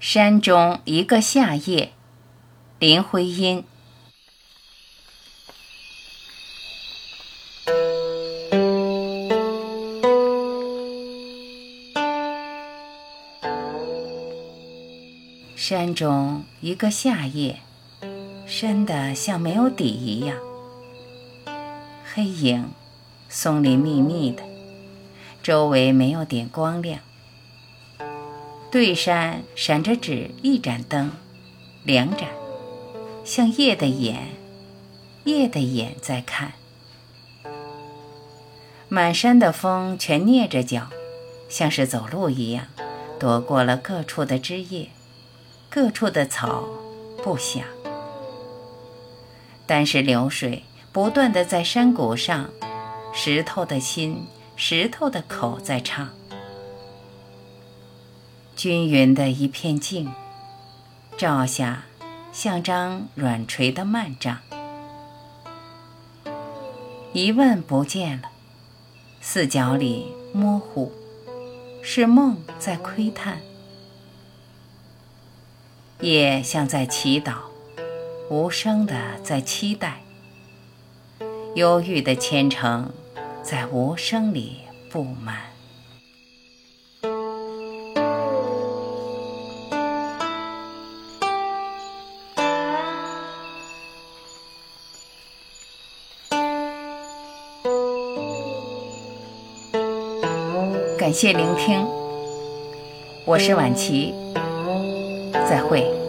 山中一个夏夜，林徽因。山中一个夏夜，深的像没有底一样，黑影，松林密密的，周围没有点光亮。对山闪着纸一盏灯，两盏，像夜的眼，夜的眼在看。满山的风全蹑着脚，像是走路一样，躲过了各处的枝叶，各处的草不响。但是流水不断的在山谷上，石头的心，石头的口在唱。均匀的一片静，照下像张软垂的幔帐。一问不见了，四角里模糊，是梦在窥探。夜像在祈祷，无声的在期待，忧郁的虔诚在无声里布满。感谢聆听，我是婉琪，再会。